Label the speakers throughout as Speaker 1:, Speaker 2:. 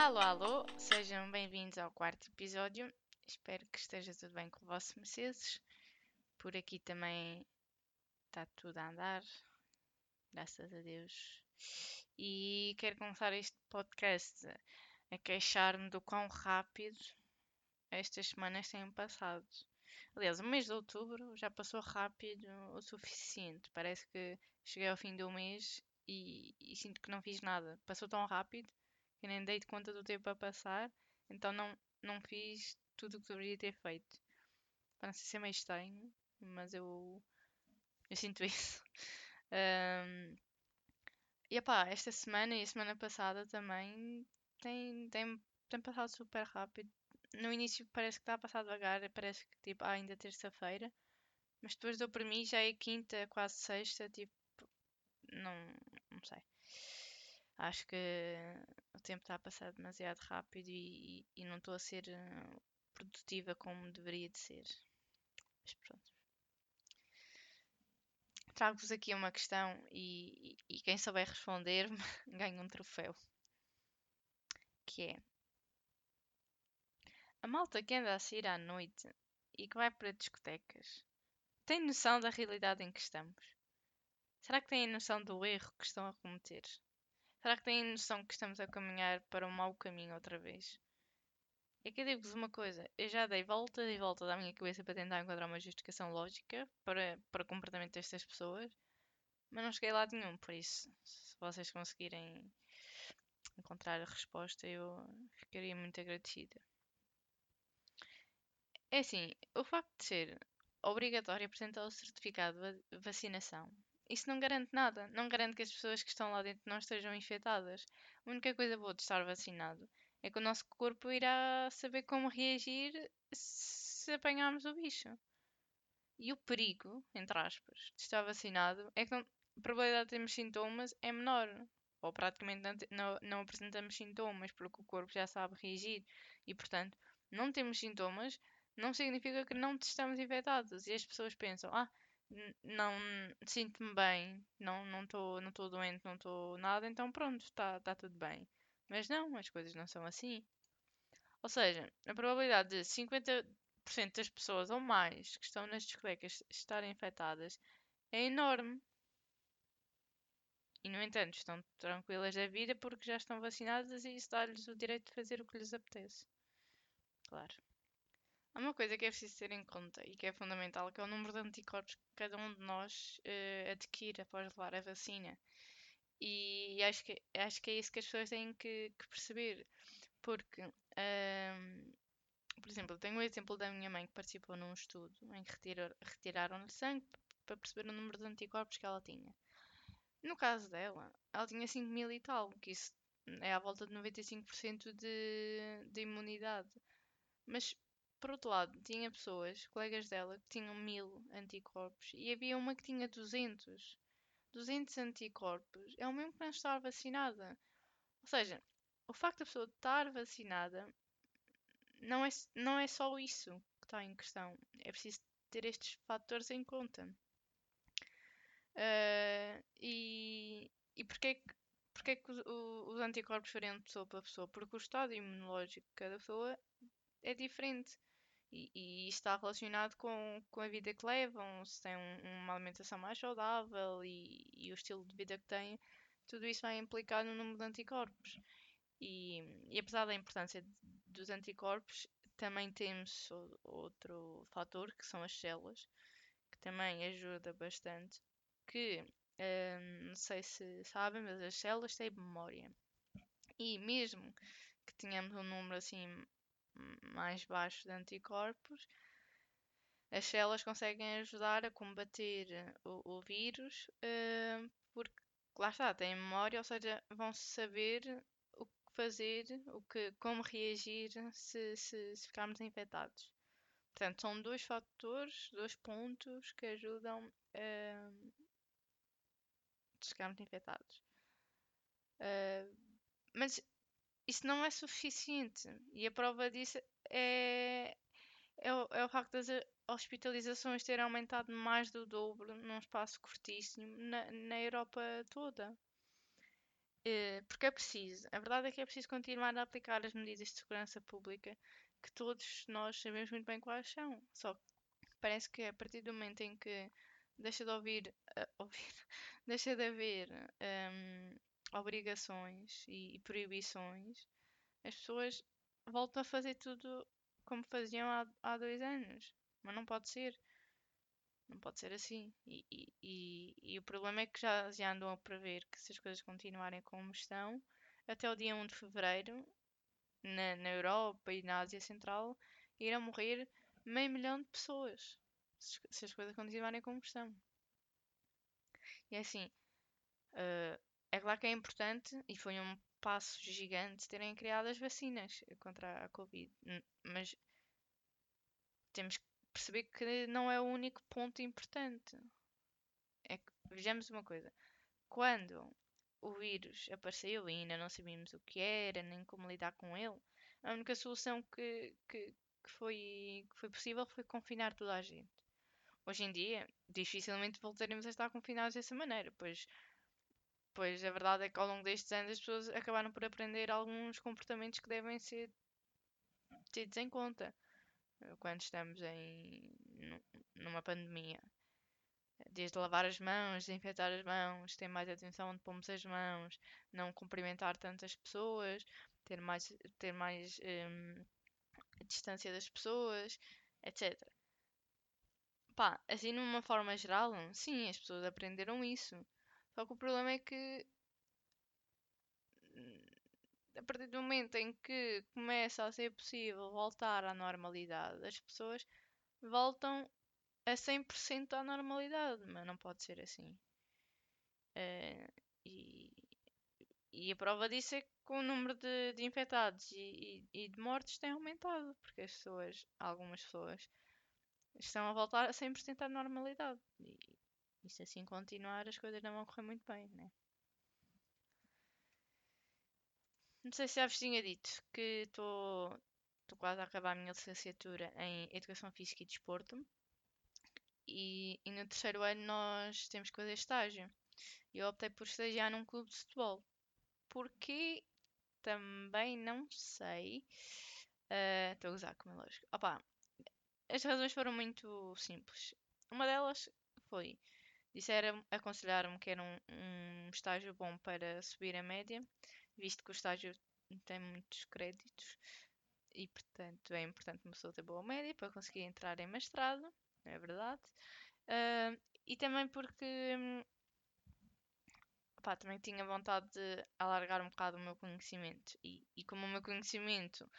Speaker 1: Alô, alô, sejam bem-vindos ao quarto episódio. Espero que esteja tudo bem com vossos Mercedes. Por aqui também está tudo a andar, graças a Deus. E quero começar este podcast a queixar-me do quão rápido estas semanas têm passado. Aliás, o mês de outubro já passou rápido o suficiente. Parece que cheguei ao fim do mês e, e sinto que não fiz nada. Passou tão rápido que nem dei de conta do tempo a passar, então não, não fiz tudo o que deveria ter feito. Para não sei se é meio estranho, mas eu, eu sinto isso. Um, e epá, esta semana e a semana passada também tem, tem, tem passado super rápido. No início parece que está a passar devagar, parece que tipo, ah, ainda terça-feira, mas depois dou para mim já é quinta, quase sexta, tipo, não, não sei. Acho que o tempo está a passar demasiado rápido e, e não estou a ser uh, produtiva como deveria de ser. Mas pronto. Trago-vos aqui uma questão e, e, quem souber responder-me ganha um troféu. Que é a malta que anda a sair à noite e que vai para discotecas tem noção da realidade em que estamos? Será que têm noção do erro que estão a cometer? Será que têm noção que estamos a caminhar para um mau caminho outra vez? É que eu digo-vos uma coisa, eu já dei volta e volta da minha cabeça para tentar encontrar uma justificação lógica para, para o comportamento destas pessoas, mas não cheguei lá nenhum, por isso, se vocês conseguirem encontrar a resposta, eu ficaria muito agradecida. É assim, o facto de ser obrigatório apresentar o certificado de vacinação isso não garante nada. Não garante que as pessoas que estão lá dentro não estejam infectadas. A única coisa boa de estar vacinado é que o nosso corpo irá saber como reagir se apanharmos o bicho. E o perigo, entre aspas, de estar vacinado é que não, a probabilidade de termos sintomas é menor. Ou praticamente não, não, não apresentamos sintomas porque o corpo já sabe reagir. E portanto, não temos sintomas não significa que não estamos infectados. E as pessoas pensam, ah, não sinto-me bem, não não estou não tô doente, não estou nada, então pronto, está tá tudo bem. Mas não, as coisas não são assim. Ou seja, a probabilidade de 50% das pessoas ou mais que estão nas discotecas estarem infectadas é enorme. E, no entanto, estão tranquilas da vida porque já estão vacinadas e isso dá-lhes o direito de fazer o que lhes apetece. Claro. Há uma coisa que é preciso ter em conta e que é fundamental, que é o número de anticorpos que cada um de nós uh, adquire após levar a vacina. E acho que, acho que é isso que as pessoas têm que, que perceber. Porque, um, por exemplo, eu tenho o exemplo da minha mãe que participou num estudo em que retiraram-lhe sangue para perceber o número de anticorpos que ela tinha. No caso dela, ela tinha 5 mil e tal, que isso é à volta de 95% de, de imunidade. Mas por outro lado, tinha pessoas, colegas dela, que tinham mil anticorpos e havia uma que tinha 200. 200 anticorpos é o mesmo que não estar vacinada. Ou seja, o facto da pessoa estar vacinada não é, não é só isso que está em questão. É preciso ter estes fatores em conta. Uh, e e porquê que, porquê que os, os anticorpos variam de pessoa para pessoa? Porque o estado imunológico de cada pessoa é diferente. E, e está relacionado com, com a vida que levam, se têm um, uma alimentação mais saudável e, e, o estilo de vida que têm, tudo isso vai implicar no número de anticorpos. E, e apesar da importância dos anticorpos, também temos outro fator que são as células, que também ajuda bastante. Que hum, não sei se sabem, mas as células têm memória. E mesmo que tenhamos um número assim mais baixo de anticorpos, as células conseguem ajudar a combater o, o vírus uh, porque lá está, têm memória, ou seja, vão saber o que fazer, o que, como reagir se, se, se ficarmos infectados. Portanto, são dois fatores, dois pontos que ajudam a uh, ficarmos infectados. Uh, mas isso não é suficiente. E a prova disso é, é, o, é o facto das hospitalizações terem aumentado mais do dobro num espaço curtíssimo na, na Europa toda. eh, porque é preciso, a verdade é que é preciso continuar a aplicar as medidas de segurança pública que todos nós sabemos muito bem quais são. Só que parece que a partir do momento em que deixa de ouvir, uh, ouvir deixa de haver um, obrigações e, e proibições, as pessoas voltam a fazer tudo como faziam há, há dois anos. Mas não pode ser. Não pode ser assim. E, e, e, e, o problema é que já, já andam a prever que se as coisas continuarem como estão, até o dia 1 de fevereiro, na, na Europa e na Ásia Central, irão morrer meio milhão de pessoas. Se, se as coisas continuarem como estão. E é assim, uh, é claro que é importante e foi um passo gigante terem criado as vacinas contra a Covid, mas temos que perceber que não é o único ponto importante. É que, vejamos uma coisa: quando o vírus apareceu e ainda não sabíamos o que era, nem como lidar com ele, a única solução que, que, que foi, que foi possível foi confinar toda a gente. Hoje em dia, dificilmente voltaremos a estar confinados dessa maneira, pois, pois a verdade é que ao longo destes anos as pessoas acabaram por aprender alguns comportamentos que devem ser tidos em conta quando estamos em numa pandemia. Desde lavar as mãos, desinfetar as mãos, ter mais atenção onde pomos as mãos, não cumprimentar tantas pessoas, ter mais, ter mais um, distância das pessoas, etc. Pá, assim numa forma geral, sim, as pessoas aprenderam isso. Só que o problema é que a partir do momento em que começa a ser possível voltar à normalidade, as pessoas voltam a 100% à normalidade, mas não pode ser assim. Uh, e, e, a prova disso é que o número de, de infectados e, e, e, de mortes tem aumentado, porque as pessoas, algumas pessoas, estão a voltar a 100% à normalidade. E, se assim continuar, as coisas não vão correr muito bem, né? Não sei se já vos tinha dito que estou quase a acabar a minha licenciatura em Educação Física e Desporto. E, e no terceiro ano nós temos que fazer estágio. E eu optei por estagiar num clube de futebol. Porquê? Também não sei. Uh, estou a usar, como é lógico. Opa, as razões foram muito simples. Uma delas foi disseram, aconselharam-me que era um, um, estágio bom para subir a média visto que o estágio tem muitos créditos e, portanto, é importante uma pessoa ter boa média para conseguir entrar em mestrado, é verdade. Uh, e também porque hum, pá, também tinha vontade de alargar um bocado o meu conhecimento. E, e como o meu conhecimento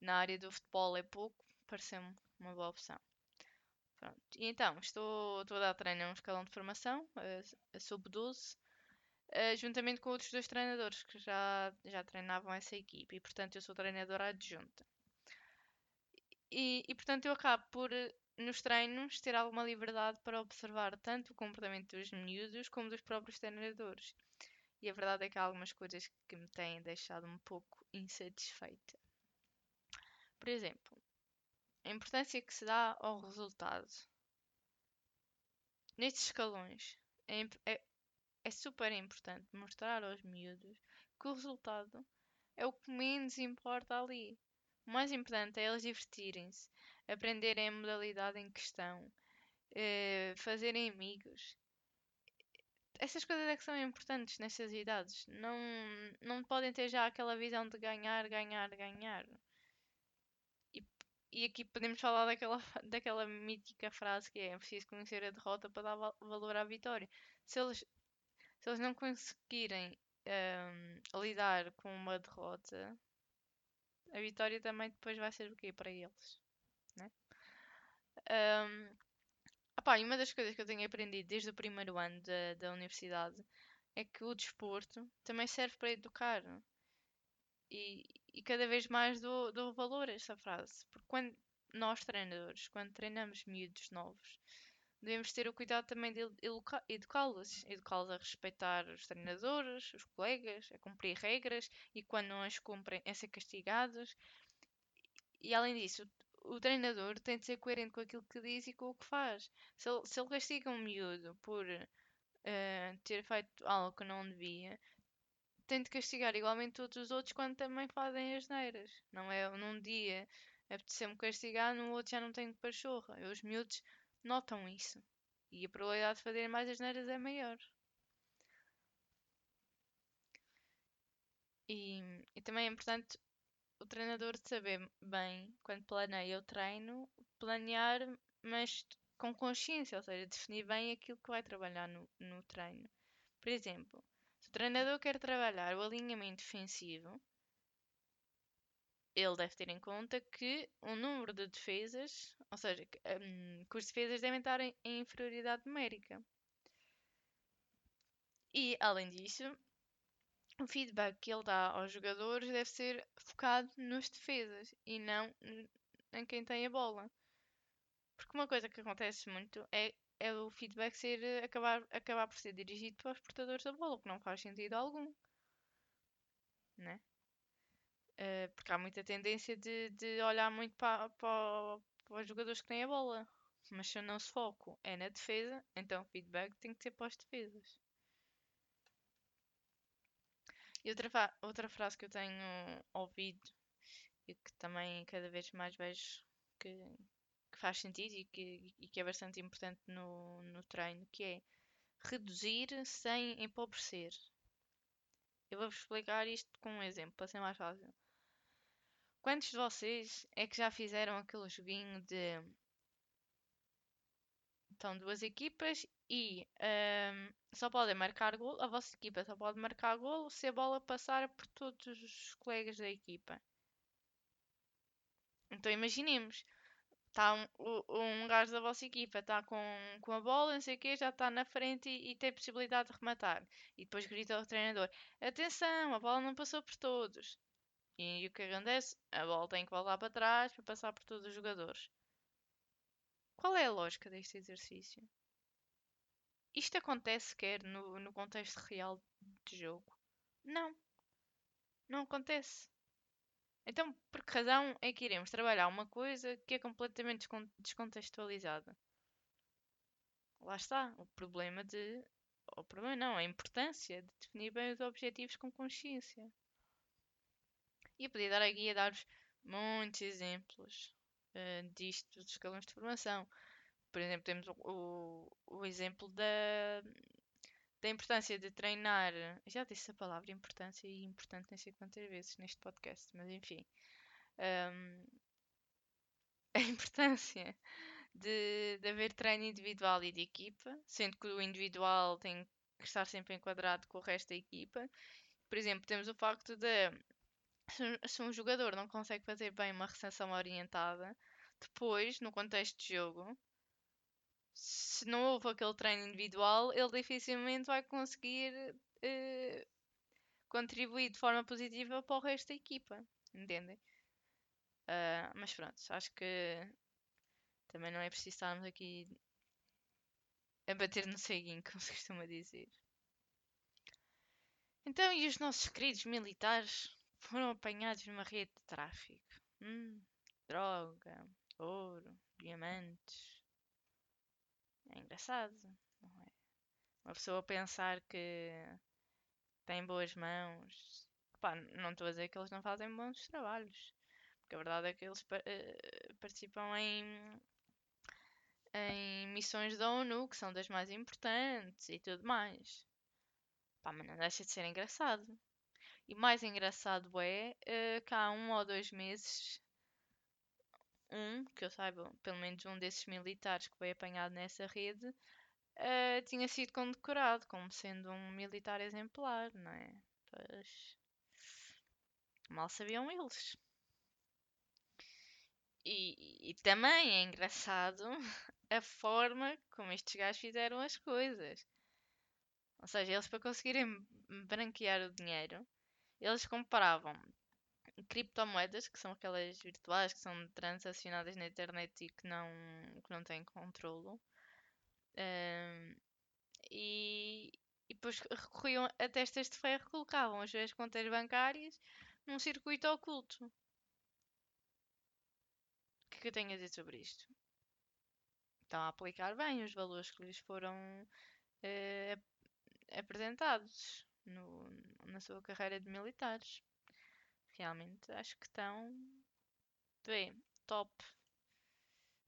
Speaker 1: na área do futebol é pouco, pareceu-me uma boa opção. Pronto. E então, estou, estou a dar treino a um escalão de formação, a, a sub-12, uh, juntamente com outros dois treinadores que já, já treinavam essa equipe e, portanto, eu sou treinadora adjunta. E, e, portanto, eu acabo por, nos treinos, ter alguma liberdade para observar tanto o comportamento dos miúdos como dos próprios treinadores. E a verdade é que há algumas coisas que me têm deixado um pouco insatisfeita. Por exemplo, a importância que se dá ao resultado. Nestes escalões, é, é, é super importante mostrar aos miúdos que o resultado é o que menos importa ali. O mais importante é eles divertirem-se, aprenderem a modalidade em questão, eh, fazerem amigos. Essas coisas é que são importantes nestas idades. Não, não podem ter já aquela visão de ganhar, ganhar, ganhar. E, aqui podemos falar daquela, daquela mítica frase que é, é preciso conhecer a derrota para dar valor à vitória. Se eles se eles não conseguirem um, lidar com uma derrota, a vitória também depois vai ser o quê para eles? Né? Um, opá, e uma das coisas que eu tenho aprendido desde o primeiro ano da, da universidade é que o desporto também serve para educar. E, e cada vez mais dou, dou valor a esta frase. Porque quando nós treinadores, quando treinamos miúdos novos, devemos ter o cuidado também de educá-los, educá-los a respeitar os treinadores, os colegas, a cumprir regras e quando não as cumprem a ser castigados. E além disso, o treinador tem de ser coerente com aquilo que diz e com o que faz. Se ele, se ele castiga um miúdo por uh, ter feito algo que não devia, tem de castigar igualmente todos os outros quando também fazem as neiras. Não é num dia apetecer-me castigar, no outro já não tenho pachorra. Os miúdos notam isso. E a probabilidade de fazerem mais as neiras é maior. E, e também é importante o treinador saber bem, quando planeia o treino, planear, mas com consciência, ou seja, definir bem aquilo que vai trabalhar no, no treino. Por exemplo, treinador quer trabalhar o alinhamento defensivo, ele deve ter em conta que o número de defesas, ou seja, que, um, que os defesas devem estar em, em inferioridade numérica. E, além disso, o feedback que ele dá aos jogadores deve ser focado nos defesas e não em quem tem a bola. Porque uma coisa que acontece muito é, é o feedback ser, acabar, acabar por ser dirigido para os portadores da bola, o que não faz sentido algum. Né? Uh, porque há muita tendência de, de olhar muito para, para, para os jogadores que têm a bola. Mas se o nosso foco é na defesa, então o feedback tem que ser para os defesas. E outra, outra frase que eu tenho ouvido e que também cada vez mais vejo que, que faz sentido e que, e que é bastante importante no, no treino, que é reduzir sem empobrecer. Eu vou-vos explicar isto com um exemplo, para ser mais fácil. Quantos de vocês é que já fizeram aquele joguinho de. Estão duas equipas e um, só podem marcar gol. A vossa equipa só pode marcar gol se a bola passar por todos os colegas da equipa. Então imaginemos, está um, um gajo da vossa equipa está com, com a bola, não sei o quê, já está na frente e, e, tem possibilidade de rematar. E depois grita ao treinador: Atenção, a bola não passou por todos. E, e o que acontece? A bola tem que voltar para trás para passar por todos os jogadores. Qual é a lógica deste exercício? Isto acontece sequer no, no contexto real de jogo? Não. Não acontece. Então, por que razão é que iremos trabalhar uma coisa que é completamente descontextualizada? Lá está, o problema de. O problema não, a importância de definir bem os objetivos com consciência. E eu podia dar aqui a dar-vos muitos exemplos uh, disto, dos escalões de formação. Por exemplo, temos o, o, o exemplo da, da importância de treinar. Já disse a palavra importância e importante nem sei quantas vezes neste podcast, mas enfim. Um, a importância de, de haver treino individual e de equipa, sendo que o individual tem que estar sempre enquadrado com o resto da equipa. Por exemplo, temos o facto de se um jogador não consegue fazer bem uma recepção orientada, depois, no contexto de jogo, se não houve aquele treino individual, ele dificilmente vai conseguir uh, contribuir de forma positiva para o resto da equipa. Entendem? Uh, mas pronto, acho que também não é preciso estarmos aqui a bater no ceguinho, como se costuma dizer. Então, e os nossos queridos militares foram apanhados numa rede de tráfico? Hum, droga, ouro, diamantes. É engraçado, não é? Uma pessoa pensar que tem boas mãos. Pá, não estou a dizer que eles não fazem bons trabalhos. Porque a verdade é que eles uh, participam em, em missões da ONU, que são das mais importantes e tudo mais. Pá, mas não deixa de ser engraçado. E mais engraçado é uh, que há um ou dois meses um, que eu saiba, pelo menos um desses militares que foi apanhado nessa rede, uh, tinha sido condecorado como sendo um militar exemplar, não é? Pois. Mal sabiam eles. E, e também é engraçado a forma como estes gajos fizeram as coisas. Ou seja, eles para conseguirem branquear o dinheiro, eles compravam criptomoedas, que são aquelas virtuais que são transacionadas na internet e que não, que não têm controlo. Um, e, e depois recorriam a testas de ferro, colocavam as suas contas bancárias num circuito oculto. O que é que eu tenho a dizer sobre isto? Estão a aplicar bem os valores que lhes foram uh, apresentados, no, na sua carreira de militares. Realmente acho que estão bem, top.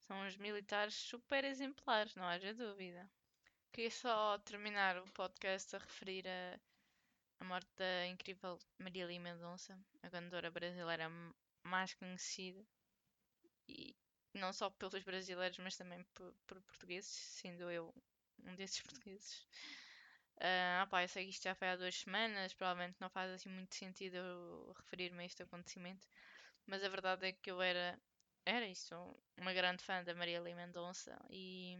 Speaker 1: São os militares super exemplares, não haja dúvida. Queria só terminar o podcast a referir a, a morte da incrível Marília Mendonça, a cantora brasileira mais conhecida e não só pelos brasileiros, mas também por, por portugueses, sendo eu um desses portugueses. Uh, opa, eu sei que isto já foi há duas semanas, provavelmente não faz assim muito sentido eu referir-me a este acontecimento, mas a verdade é que eu era, era isso, uma grande fã da Marília Mendonça e,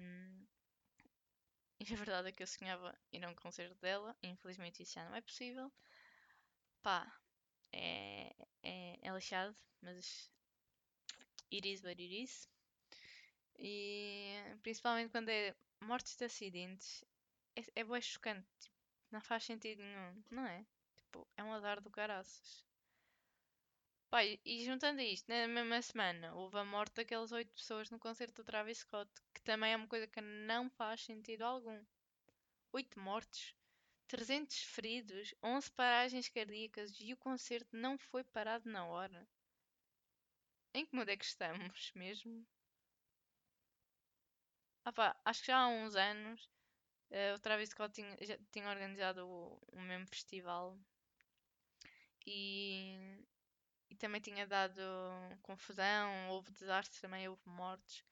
Speaker 1: e a verdade é que eu sonhava ir a um concerto dela, infelizmente isso já não é possível. Pá, é, é, é lixado, mas it is what it is. E principalmente quando é mortes de acidentes, é, é bem chocante. Tipo, não faz sentido nenhum, não é? Tipo, é um azar do caraças. Pai, e juntando isto, na mesma semana houve a morte daquelas oito pessoas no concerto do Travis Scott, que também é uma coisa que não faz sentido algum. Oito mortes, 300 feridos, 11 paragens cardíacas e o concerto não foi parado na hora. Em que mundo é que estamos mesmo? Ah pá, acho que já há uns anos uh, o Travis Scott tinha, já, tinha organizado o, o mesmo festival e, e também tinha dado confusão, houve desastres também, houve mortes.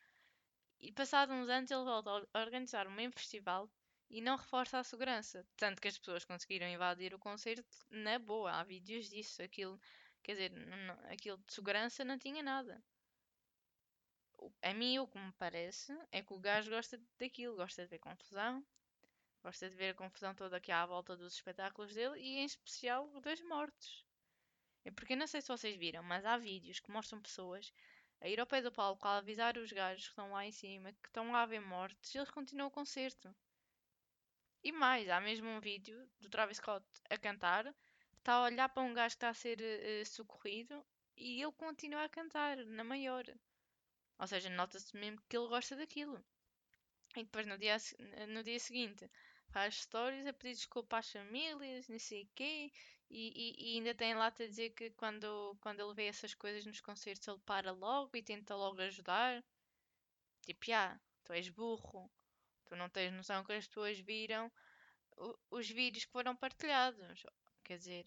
Speaker 1: E passados uns anos ele volta a organizar o mesmo festival e não reforça a segurança. Tanto que as pessoas conseguiram invadir o concerto na boa. Há vídeos disso. Aquilo, quer dizer, não, aquilo de segurança não tinha nada. A mim, o que me parece é que o gajo gosta daquilo, gosta de ver confusão, gosta de ver a confusão toda aqui à volta dos espetáculos dele e, em especial, das mortes. É porque eu não sei se vocês viram, mas há vídeos que mostram pessoas a ir ao pé do palco a avisar os gajos que estão lá em cima que estão lá a ver mortes e eles continuam o concerto. E mais, há mesmo um vídeo do Travis Scott a cantar, está a olhar para um gajo que está a ser uh, socorrido e ele continua a cantar, na maior. Ou seja, nota-se mesmo que ele gosta daquilo. E depois no dia, no dia seguinte faz stories a pedir desculpa às famílias, não sei o quê, e, e, e, ainda tem lá a dizer que quando, quando ele vê essas coisas nos concertos ele para logo e tenta logo ajudar. Tipo, ah, tu és burro, tu não tens noção que as pessoas viram os vídeos que foram partilhados. Quer dizer.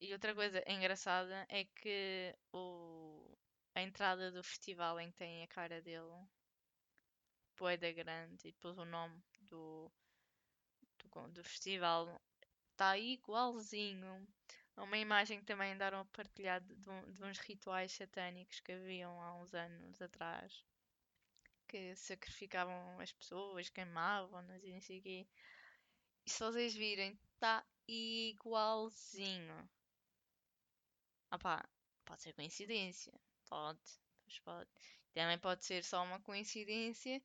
Speaker 1: E outra coisa engraçada é que o, a entrada do festival em que tem a cara dele, Poeda Grande, e depois o nome do, do, do festival está igualzinho a uma imagem que também andaram a partilhar de, de uns rituais satânicos que haviam há uns anos atrás que sacrificavam as pessoas, queimavam-nas e não sei o quê. E se vocês virem, está igualzinho. Ah pá, pode ser coincidência. Pode, pode. Também pode ser só uma coincidência.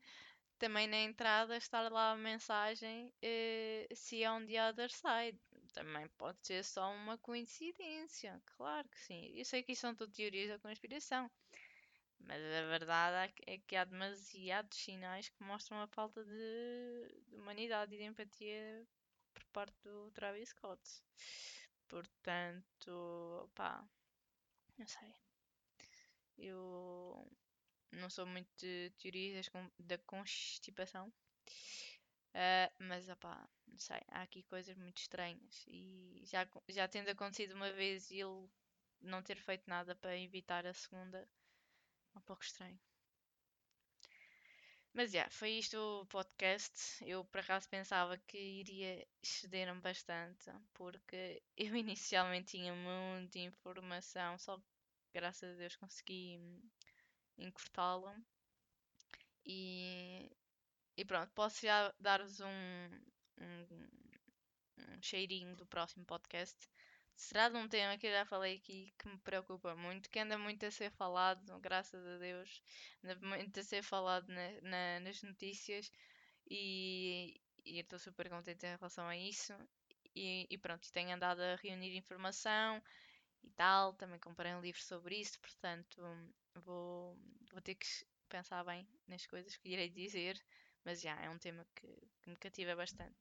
Speaker 1: Também na entrada estar lá a mensagem uh, se é on the other side. Também pode ser só uma coincidência. Claro que sim. Eu sei que isso são tudo teorias da conspiração. Mas a verdade é que há demasiados sinais que mostram a falta de, de humanidade e de empatia por parte do Travis Scott. Portanto, pá, não sei. Eu sou muito de teorias da constipação. Uh, mas, opá, não sei. Há aqui coisas muito estranhas. E já, já tendo acontecido uma vez e ele não ter feito nada para evitar a segunda, um pouco estranho. Mas já, yeah, foi isto o podcast. Eu por acaso pensava que iria exceder-me bastante, porque eu inicialmente tinha muita informação, só graças a Deus consegui encurtá-la. E, e pronto, posso já dar-vos um, um, um cheirinho do próximo podcast será de um tema que eu já falei aqui que me preocupa muito, que anda muito a ser falado, graças a Deus, anda muito a ser falado na, na, nas notícias e, e eu estou super contente em relação a isso. E, e pronto, tenho andado a reunir informação e tal, também comprei um livro sobre isso, portanto vou, vou ter que pensar bem nas coisas que irei dizer, mas já é um tema que, que me cativa bastante.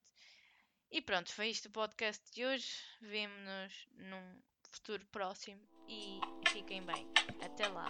Speaker 1: E pronto, foi isto o podcast de hoje. Vemo-nos num futuro próximo e fiquem bem. Até lá.